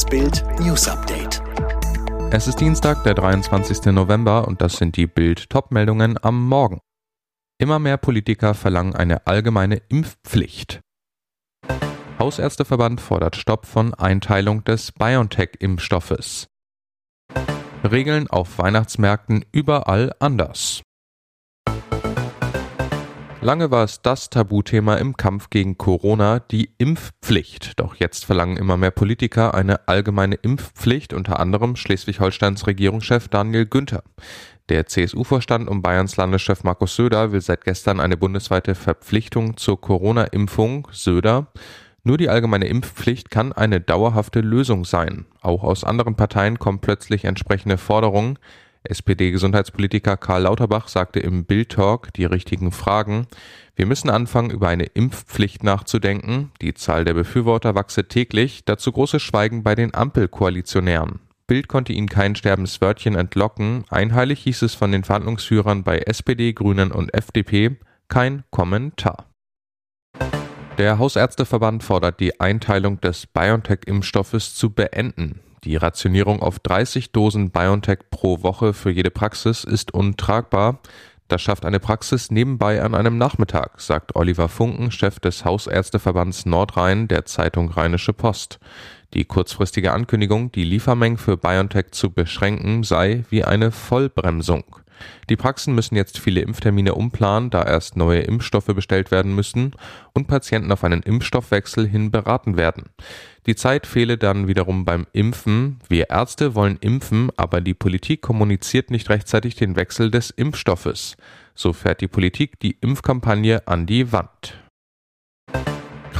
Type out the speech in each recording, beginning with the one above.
Das Bild News Update. Es ist Dienstag, der 23. November und das sind die Bild Topmeldungen am Morgen. Immer mehr Politiker verlangen eine allgemeine Impfpflicht. Hausärzteverband fordert Stopp von Einteilung des BioNTech-Impfstoffes. Regeln auf Weihnachtsmärkten überall anders. Lange war es das Tabuthema im Kampf gegen Corona, die Impfpflicht. Doch jetzt verlangen immer mehr Politiker eine allgemeine Impfpflicht, unter anderem Schleswig-Holsteins Regierungschef Daniel Günther. Der CSU-Vorstand um Bayerns Landeschef Markus Söder will seit gestern eine bundesweite Verpflichtung zur Corona-Impfung. Söder nur die allgemeine Impfpflicht kann eine dauerhafte Lösung sein. Auch aus anderen Parteien kommen plötzlich entsprechende Forderungen. SPD-Gesundheitspolitiker Karl Lauterbach sagte im Bild-Talk die richtigen Fragen. Wir müssen anfangen, über eine Impfpflicht nachzudenken. Die Zahl der Befürworter wachse täglich, dazu großes Schweigen bei den Ampelkoalitionären. Bild konnte ihnen kein Sterbenswörtchen entlocken. Einheilig hieß es von den Verhandlungsführern bei SPD, Grünen und FDP kein Kommentar. Der Hausärzteverband fordert die Einteilung des BioNTech-Impfstoffes zu beenden. Die Rationierung auf 30 Dosen BioNTech pro Woche für jede Praxis ist untragbar. Das schafft eine Praxis nebenbei an einem Nachmittag, sagt Oliver Funken, Chef des Hausärzteverbands Nordrhein der Zeitung Rheinische Post. Die kurzfristige Ankündigung, die Liefermengen für BioNTech zu beschränken, sei wie eine Vollbremsung. Die Praxen müssen jetzt viele Impftermine umplanen, da erst neue Impfstoffe bestellt werden müssen und Patienten auf einen Impfstoffwechsel hin beraten werden. Die Zeit fehle dann wiederum beim Impfen. Wir Ärzte wollen impfen, aber die Politik kommuniziert nicht rechtzeitig den Wechsel des Impfstoffes. So fährt die Politik die Impfkampagne an die Wand.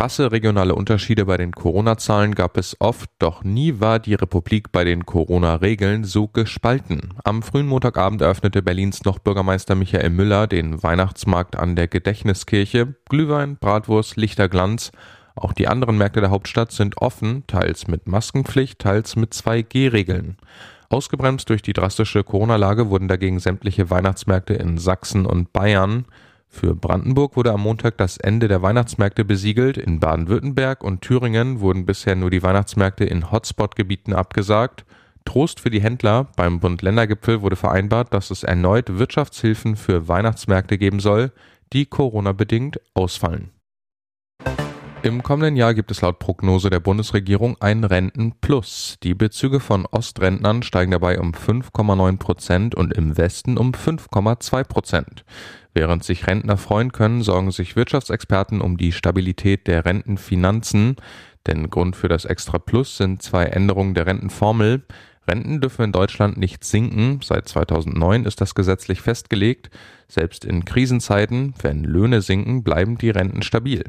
Krasse regionale Unterschiede bei den Corona-Zahlen gab es oft, doch nie war die Republik bei den Corona-Regeln so gespalten. Am frühen Montagabend eröffnete Berlins noch Bürgermeister Michael Müller den Weihnachtsmarkt an der Gedächtniskirche. Glühwein, Bratwurst, Lichterglanz. Auch die anderen Märkte der Hauptstadt sind offen, teils mit Maskenpflicht, teils mit 2G-Regeln. Ausgebremst durch die drastische Corona-Lage wurden dagegen sämtliche Weihnachtsmärkte in Sachsen und Bayern für Brandenburg wurde am Montag das Ende der Weihnachtsmärkte besiegelt. In Baden-Württemberg und Thüringen wurden bisher nur die Weihnachtsmärkte in Hotspot-Gebieten abgesagt. Trost für die Händler. Beim Bund-Länder-Gipfel wurde vereinbart, dass es erneut Wirtschaftshilfen für Weihnachtsmärkte geben soll, die Corona-bedingt ausfallen. Im kommenden Jahr gibt es laut Prognose der Bundesregierung ein Rentenplus. Die Bezüge von Ostrentnern steigen dabei um 5,9 Prozent und im Westen um 5,2 Prozent. Während sich Rentner freuen können, sorgen sich Wirtschaftsexperten um die Stabilität der Rentenfinanzen. Denn Grund für das Extra Plus sind zwei Änderungen der Rentenformel. Renten dürfen in Deutschland nicht sinken. Seit 2009 ist das gesetzlich festgelegt. Selbst in Krisenzeiten, wenn Löhne sinken, bleiben die Renten stabil.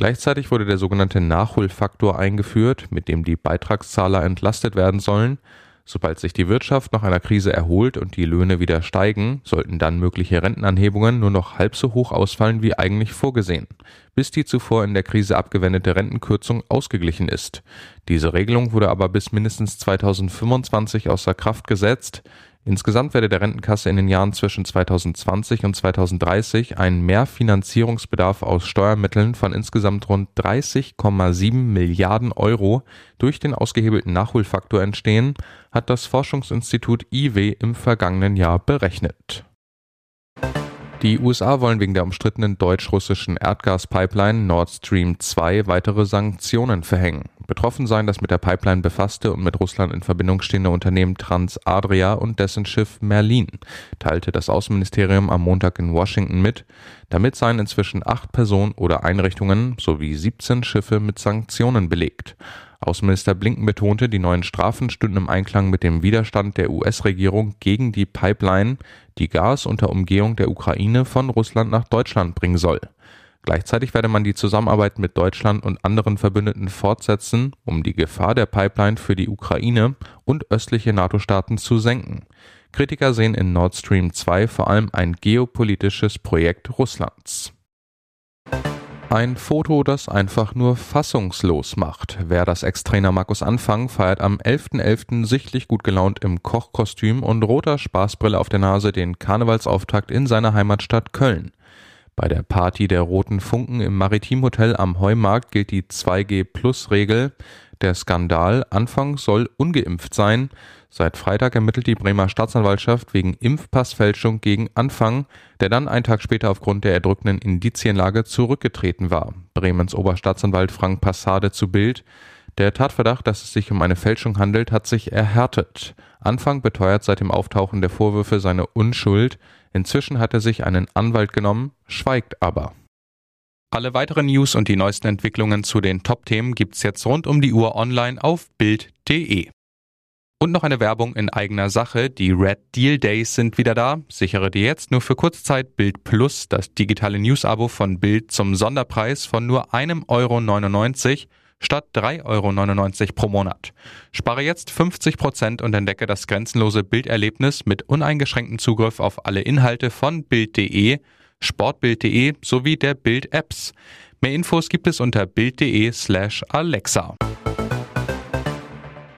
Gleichzeitig wurde der sogenannte Nachholfaktor eingeführt, mit dem die Beitragszahler entlastet werden sollen. Sobald sich die Wirtschaft nach einer Krise erholt und die Löhne wieder steigen, sollten dann mögliche Rentenanhebungen nur noch halb so hoch ausfallen wie eigentlich vorgesehen, bis die zuvor in der Krise abgewendete Rentenkürzung ausgeglichen ist. Diese Regelung wurde aber bis mindestens 2025 außer Kraft gesetzt. Insgesamt werde der Rentenkasse in den Jahren zwischen 2020 und 2030 ein Mehrfinanzierungsbedarf aus Steuermitteln von insgesamt rund 30,7 Milliarden Euro durch den ausgehebelten Nachholfaktor entstehen, hat das Forschungsinstitut IW im vergangenen Jahr berechnet. Die USA wollen wegen der umstrittenen deutsch-russischen Erdgaspipeline Nord Stream 2 weitere Sanktionen verhängen. Betroffen seien das mit der Pipeline befasste und mit Russland in Verbindung stehende Unternehmen Transadria und dessen Schiff Merlin, teilte das Außenministerium am Montag in Washington mit. Damit seien inzwischen acht Personen oder Einrichtungen sowie 17 Schiffe mit Sanktionen belegt. Außenminister Blinken betonte, die neuen Strafen stünden im Einklang mit dem Widerstand der US-Regierung gegen die Pipeline, die Gas unter Umgehung der Ukraine von Russland nach Deutschland bringen soll. Gleichzeitig werde man die Zusammenarbeit mit Deutschland und anderen Verbündeten fortsetzen, um die Gefahr der Pipeline für die Ukraine und östliche NATO-Staaten zu senken. Kritiker sehen in Nord Stream 2 vor allem ein geopolitisches Projekt Russlands. Ein Foto, das einfach nur fassungslos macht. Wer das Ex-Trainer Markus Anfang feiert am 11.11. .11. sichtlich gut gelaunt im Kochkostüm und roter Spaßbrille auf der Nase den Karnevalsauftakt in seiner Heimatstadt Köln. Bei der Party der Roten Funken im Maritimhotel am Heumarkt gilt die 2G-Plus-Regel. Der Skandal Anfang soll ungeimpft sein. Seit Freitag ermittelt die Bremer Staatsanwaltschaft wegen Impfpassfälschung gegen Anfang, der dann einen Tag später aufgrund der erdrückenden Indizienlage zurückgetreten war. Bremens Oberstaatsanwalt Frank Passade zu Bild. Der Tatverdacht, dass es sich um eine Fälschung handelt, hat sich erhärtet. Anfang beteuert seit dem Auftauchen der Vorwürfe seine Unschuld. Inzwischen hat er sich einen Anwalt genommen, schweigt aber. Alle weiteren News und die neuesten Entwicklungen zu den Top-Themen gibt's jetzt rund um die Uhr online auf Bild.de. Und noch eine Werbung in eigener Sache. Die Red Deal Days sind wieder da. Sichere dir jetzt nur für Kurzzeit Bild Plus, das digitale News-Abo von Bild zum Sonderpreis von nur einem Euro 99 statt 3,99 Euro pro Monat. Spare jetzt 50 Prozent und entdecke das grenzenlose Bilderlebnis mit uneingeschränktem Zugriff auf alle Inhalte von Bild.de, Sportbild.de sowie der Bild-Apps. Mehr Infos gibt es unter Bild.de slash Alexa.